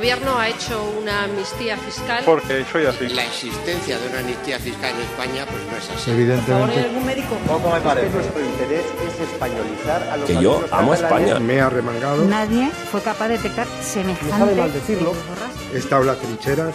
gobierno ha hecho una amnistía fiscal. Porque soy así. La existencia de una amnistía fiscal en España pues no es así. Evidentemente. algún médico? Poco me parece. Nuestro interés es españolizar a los Que yo amo España. Me ha remangado. Nadie fue capaz de detectar semejante... sabe mal decirlo. en las trincheras.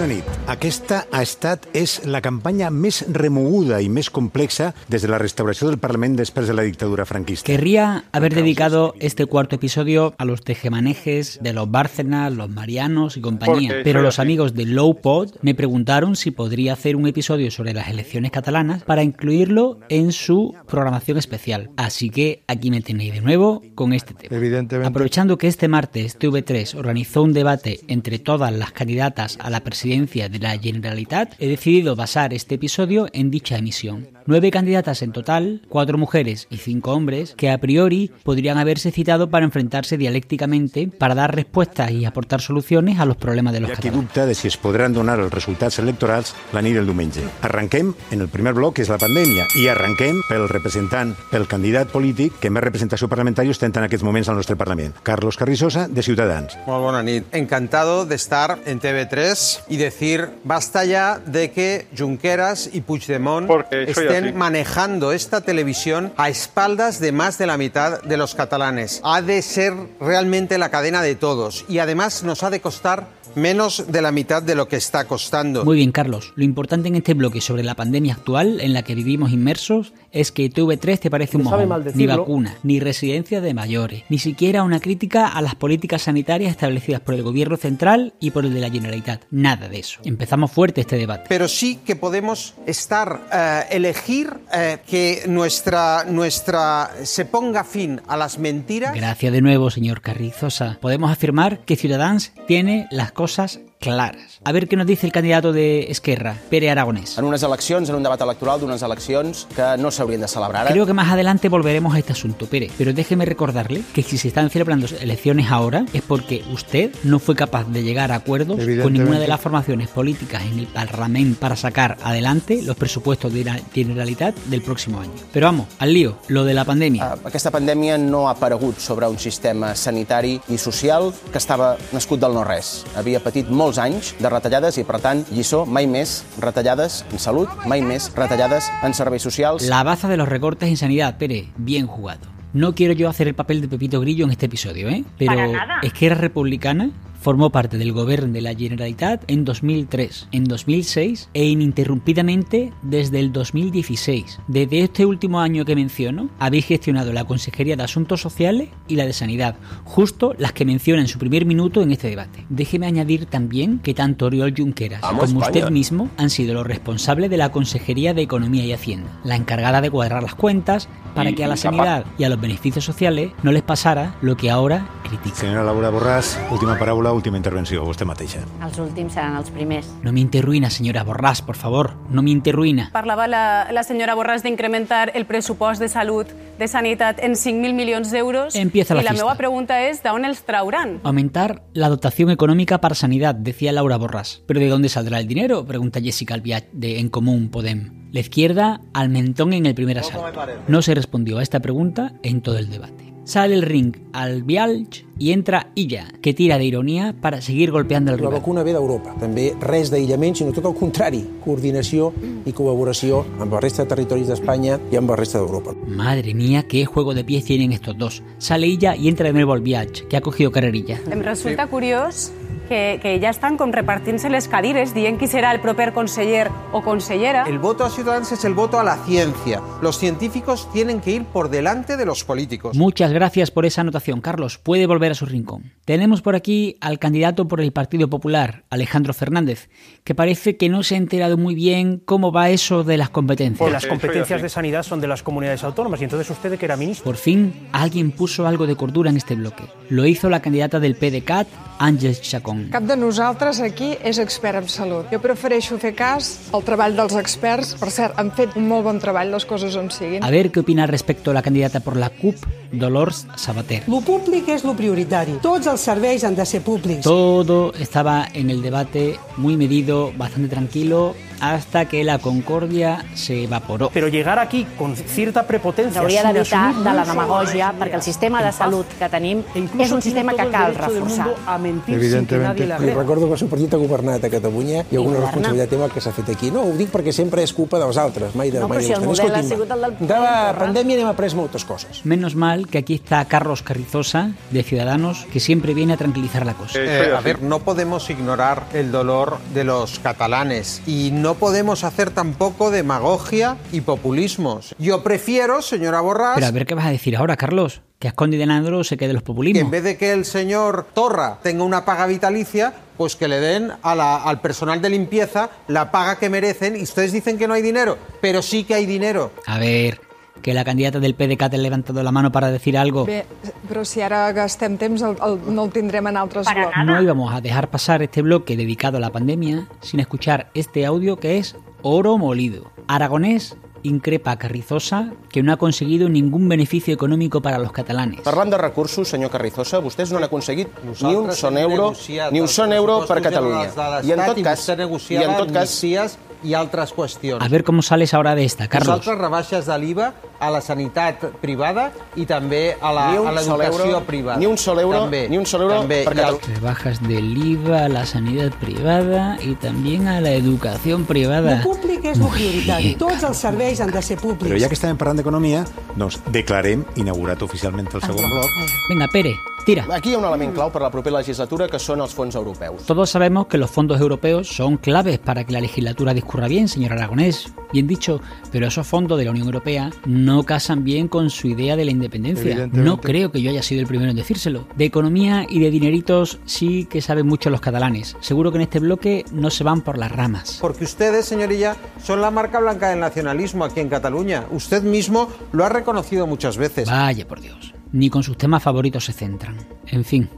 Bona nit. Aquesta ha estat és la campanya més remoguda i més complexa des de la restauració del Parlament després de la dictadura franquista. Querría haber dedicado este cuarto episodio a los tejemanejes de los Bárcenas, los Marianos y compañía, pero los amigos de Low Pod me preguntaron si podría hacer un episodio sobre las elecciones catalanas para incluirlo en su programación especial. Así que aquí me tenéis de nuevo con este tema. Evidentemente. Aprovechando que este martes TV3 organizó un debate entre todas las candidatas a la presidencia de la Generalitat, he decidido basar este episodio en dicha emisión. Nueve candidatas en total, cuatro mujeres y cinco hombres, que a priori podrían haberse citado para enfrentarse dialécticamente para dar respuestas y aportar soluciones a los problemas de los Hi ha qui dubta de si es podran donar els resultats electorals la nit del diumenge. Arranquem en el primer bloc, que és la pandèmia, i arranquem pel representant, pel candidat polític que més representació parlamentària ostenta en aquests moments al nostre Parlament, Carlos Carrizosa, de Ciutadans. Molt bona nit. Encantado de estar en TV3 y decir basta ya de que Junqueras y Puigdemont estén así. manejando esta televisión a espaldas de más de la mitad de los catalanes. Ha de ser realmente la cadena de todos y además nos ha de costar menos de la mitad de lo que está costando. Muy bien, Carlos. Lo importante en este bloque sobre la pandemia actual en la que vivimos inmersos es que TV3 te parece un mojón. mal Ni decirlo. vacuna, ni residencia de mayores, ni siquiera una crítica a las políticas sanitarias establecidas por el gobierno central y por el de la Generalitat. Nada de eso. Empezamos fuerte este debate. pero sí que podemos estar, eh, elegir eh, que nuestra, nuestra se ponga fin a las mentiras. Gracias de nuevo, señor Carrizosa. Podemos afirmar que Ciudadans tiene las cosas claras. A ver qué nos dice el candidato de Esquerra, Pere Aragonés. En unes eleccions, en un debat electoral d'unes eleccions que no s'haurien de celebrar. Creo que más adelante volveremos a este asunto, Pere, pero déjeme recordarle que si se están celebrando elecciones ahora es porque usted no fue capaz de llegar a acuerdos con ninguna de las formaciones políticas en el Parlamento para sacar adelante los presupuestos de la Generalitat del próximo año. Pero vamos, al lío, lo de la pandemia. Eh, Aquesta pandèmia no ha aparegut sobre un sistema sanitari i social que estava nascut del no-res. Havia patit molts anys de retallades i, per tant, lliçó, mai més retallades en salut, mai més retallades en serveis socials. La baza de los recortes en sanidad, Pere, bien jugado. No quiero yo hacer el papel de Pepito Grillo en este episodio, ¿eh? Pero Para nada. Esquerra Republicana formó parte del gobierno de la Generalitat en 2003, en 2006 e ininterrumpidamente desde el 2016. Desde este último año que menciono, habéis gestionado la Consejería de Asuntos Sociales y la de Sanidad, justo las que menciona en su primer minuto en este debate. Déjeme añadir también que tanto Oriol Junqueras como España. usted mismo han sido los responsables de la Consejería de Economía y Hacienda, la encargada de cuadrar las cuentas para Y que a la sanidad y a los beneficios sociales no les pasara lo que ahora critican. Senyora Laura Borràs, última paraula, última intervenció, vostè mateixa. Els últims seran els primers. No me interruina, señora Borràs, por favor, no me interruina. Parlava la, la senyora Borràs d'incrementar el pressupost de salut, de sanitat, en 5.000 milions d'euros. Empieza la I la fiesta. meva pregunta és, d'on els trauran? Aumentar la dotación económica para sanidad, decía Laura Borràs. ¿Pero de dónde saldrá el dinero? Pregunta Jessica Albiach de En Común Podem. La izquierda al mentón en el primer asalto. No se respondió a esta pregunta en todo el debate. Sale el ring Albiach y entra Illa, que tira de ironía para seguir golpeando al La rival. vacuna ve d'Europa. També res d'aïllament, sinó tot el contrari. Coordinació i col·laboració amb la resta de territoris d'Espanya i amb la resta d'Europa. Madre mía, qué juego de pies tienen estos dos. Sale Illa y entra de nuevo Albiach, que ha cogido carrerilla. Em resulta curiós que, que ja estan com repartint-se les cadires, dient qui serà el proper conseller o consellera. El voto a Ciudadanos es el voto a la ciencia. Los científicos tienen que ir por delante de los políticos. Muchas gracias por esa anotación, Carlos. Puede volver a su rincón. Tenemos por aquí al candidato por el Partido Popular, Alejandro Fernández, que parece que no se ha enterado muy bien cómo va eso de las competencias. Las competencias de sanidad son de las comunidades autónomas y entonces usted de que era ministro. Por fin, alguien puso algo de cordura en este bloque. Lo hizo la candidata del PDeCAT, Àngels Chacón. Cap de nosaltres aquí és expert en salut. Jo prefereixo fer cas al treball dels experts. Per cert, han fet un molt bon treball, les coses on siguin. A ver qué opina al respecto la candidata por la CUP, Dolors Sabater. Lo públic és lo prioritari. Tots els serveis han de ser públics. Todo estaba en el debate muy medido, bastante tranquilo hasta que la concordia se evaporó. Pero llegar aquí con cierta prepotencia... Hauria sin d'evitar de la demagògia, perquè el sistema de salut que tenim e és un sistema que cal reforçar. Li agrede. recordo que el seu partit ha governat a Catalunya i alguna responsabilitat el que s'ha fet aquí. No, ho dic perquè sempre és culpa dels altres, mai de, No, mai però si el model ha sigut el del de la pandèmia n'hem après moltes coses. Menos mal que aquí está Carlos Carrizosa, de Ciudadanos, que siempre viene a tranquilizar la cosa. Eh, a ver, no podemos ignorar el dolor de los catalanes y no podemos hacer tampoco demagogia y populismos. Yo prefiero, señora Borràs, Pero a ver qué vas a decir ahora, Carlos, que a escondido se quede los que populismos. en vez de que el señor Torra tenga una paga vitalicia, pues que le den a la- al personal de limpieza la paga que merecen. Y ustedes dicen que no hay dinero, pero sí que hay dinero. A ver, que la candidata del PDeCAT ha levantado la mano para decir algo. Bé, però si ara gastem temps el, el, no tindrem en blocs. No íbamos a dejar pasar este bloque dedicado a la pandemia sin escuchar este audio que es oro molido. Aragonés increpa a Carrizosa que no ha conseguido ningún beneficio económico para los catalanes. Parlant de recursos, senyor Carrizosa, vostès no han aconseguit ni un Nosaltres son euro ni un son euro per Catalunya. I en tot cas, i negociava en tot cas, i altres qüestions. A ver cómo sales ahora de esta, Carlos. Nosaltres rebaixes de l'IVA a la sanitat privada i també a l'educació privada. ni un sol euro, també, ni un sol euro també. per I el- Catalunya. Rebajas del IVA a la sanidad privada y también a la educación privada. El públic és el prioritari. Tots els serveis han de ser públics. Però ja que estàvem parlant d'economia, doncs declarem inaugurat oficialment el segon bloc. Venga, Pere, tira. Aquí hi ha un element clau per la propera legislatura, que són els fons europeus. Todos sabemos que los fondos europeos son claves para que la legislatura discurra bien, señor Aragonés. Bien dicho, pero esos fondos de la Unión Europea no casan bien con su idea de la independencia. No creo que yo haya sido el primero en decírselo. De economía y de dineritos sí que saben mucho los catalanes. Seguro que en este bloque no se van por las ramas. Porque ustedes, señorilla, son la marca blanca del nacionalismo aquí en Cataluña. Usted mismo lo ha reconocido muchas veces. Vaya por Dios. Ni con sus temas favoritos se centran. En fin,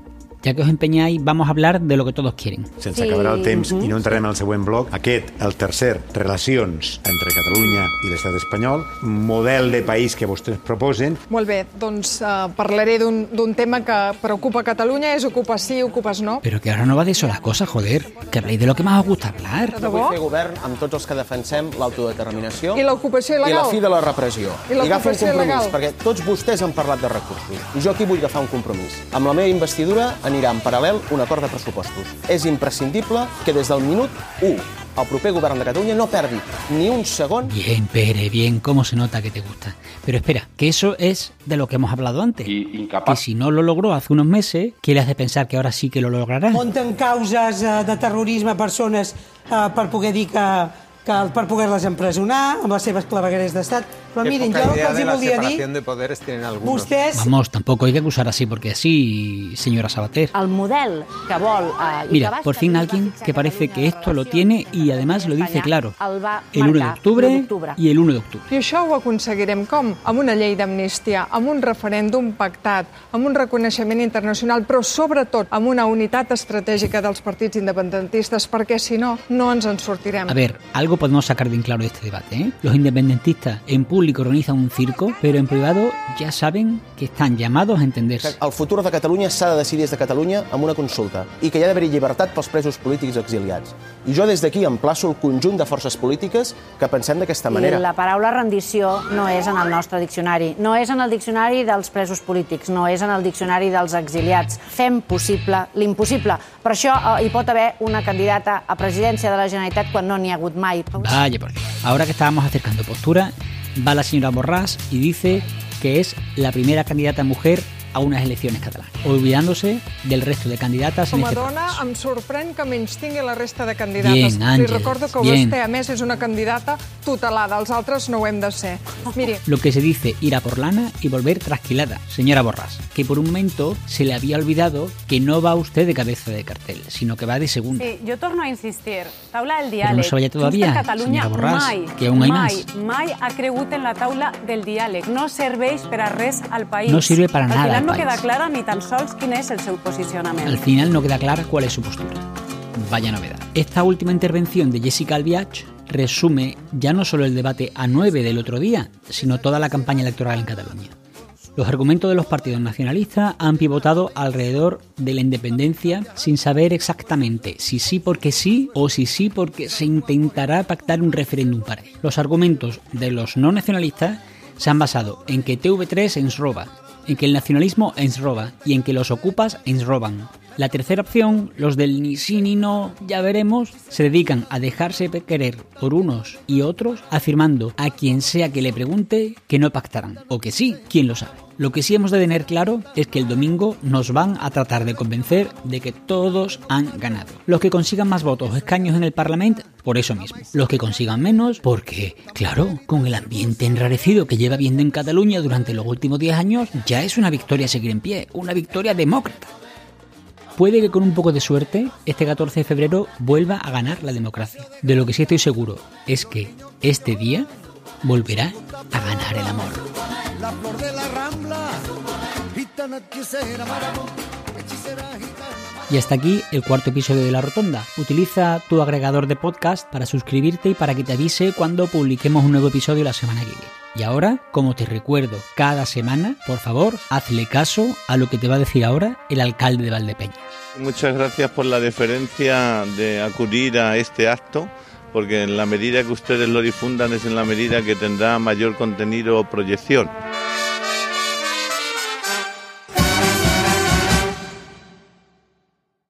ya que os empeñáis, vamos a hablar de lo que todos quieren. Sense acabar el temps i no entrarem al següent bloc. Aquest, el tercer, relacions entre Catalunya i l'estat espanyol, model de país que vostès proposen. Molt bé, doncs uh, parlaré d'un d'un tema que preocupa Catalunya, és ocupa sí, ocupes no. Pero que ahora no va de eso la cosa, joder. Que habléis de lo que más os gusta hablar. De Vull fer govern amb tots els que defensem l'autodeterminació I l'ocupació i la il·legal? fi de la repressió. I l'ocupació agafi un compromís, il·legal? perquè tots vostès han parlat de recursos. I jo aquí vull agafar un compromís. Amb la meva investidura anirà en paral·lel un acord de pressupostos. És imprescindible que des del minut 1 el proper govern de Catalunya no perdi ni un segon Bien, Pere, bien, cómo se nota que te gusta. Pero espera, que eso es de lo que hemos hablado antes. Que si no lo logró hace unos meses, ¿qué le hace pensar que ahora sí que lo logrará? Munten causes eh, de terrorisme a persones eh, per poder dir que, que per poder-les empresonar amb les seves clavegueres d'estat. Però miren, jo el que els hi volia dir, de poderes tienen algunos. vostès Vamos, tampoco hay que acusar así porque así, señora Sabater. El model que vol... Eh, i que Mira, va por fin alguien que parece que esto lo tiene y además lo dice claro. el va El 1 de octubre d'octubre. y el 1 de octubre. I això ho aconseguirem com? Amb una llei d'amnistia, amb un referèndum pactat, amb un reconeixement internacional, però sobretot amb una unitat estratègica dels partits independentistes, perquè si no, no ens en sortirem. A ver, algo podemos sacar bien claro de este debate. ¿eh? Los independentistas en público organizan un circo, pero en privado ya saben que están llamados a entenderse. El futur de Catalunya s'ha de decidir des de Catalunya amb una consulta i que hi ha d'haver llibertat pels presos polítics exiliats. I jo des d'aquí emplaço el conjunt de forces polítiques que pensem d'aquesta manera. I la paraula rendició no és en el nostre diccionari, no és en el diccionari dels presos polítics, no és en el diccionari dels exiliats. Fem possible l'impossible. Per això eh, hi pot haver una candidata a presidència de la Generalitat quan no n'hi ha hagut mai. Vaya. Ahora que estábamos acercando postura, va la señora Borràs y dice que es la primera candidata mujer a unas elecciones catalanas, olvidándose del resto de candidatas en Com a este dona, proceso. em sorprèn que menys tingui la resta de candidates. Bien, Li Àngels, recordo que bien. vostè, a més, és una candidata tutelada. Els altres no ho hem de ser. Miri, Lo que se dice ir a por lana y volver trasquilada. Señora Borràs, que por un momento se le había olvidado que no va usted de cabeza de cartel, sino que va de segunda. Sí, jo torno a insistir. Taula del Però no diàleg. se vaya todavía, Junts per Catalunya senyora Borràs, mai, que aún hay mai, más. mai ha cregut en la taula del diàleg. No serveix per a res al país. No sirve para nada final no país. queda clara ni tan sols quin és el seu posicionament. Al final no queda clara cuál es su postura. Vaya novedad. Esta última intervención de Jessica Albiach resume ya no solo el debate a 9 del otro día, sino toda la campaña electoral en Cataluña. Los argumentos de los partidos nacionalistas han pivotado alrededor de la independencia sin saber exactamente si sí porque sí o si sí porque se intentará pactar un referéndum para ello. Los argumentos de los no nacionalistas se han basado en que TV3 ens roba, en que el nacionalismo ens roba y en que los ocupas ens roban. La tercera opción, los del ni sí ni no, ya veremos, se dedican a dejarse querer por unos y otros, afirmando a quien sea que le pregunte que no pactarán, o que sí, quién lo sabe. Lo que sí hemos de tener claro es que el domingo nos van a tratar de convencer de que todos han ganado. Los que consigan más votos o escaños en el Parlamento, por eso mismo. Los que consigan menos, porque, claro, con el ambiente enrarecido que lleva viendo en Cataluña durante los últimos 10 años, ya es una victoria seguir en pie, una victoria demócrata. Puede que con un poco de suerte, este 14 de febrero vuelva a ganar la democracia. De lo que sí estoy seguro es que este día volverá a ganar el amor. Y hasta aquí el cuarto episodio de La Rotonda. Utiliza tu agregador de podcast para suscribirte y para que te avise cuando publiquemos un nuevo episodio la semana que viene. Y ahora, como te recuerdo cada semana, por favor, hazle caso a lo que te va a decir ahora el alcalde de Valdepeñas. Muchas gracias por la deferencia de acudir a este acto, porque en la medida que ustedes lo difundan es en la medida que tendrá mayor contenido o proyección.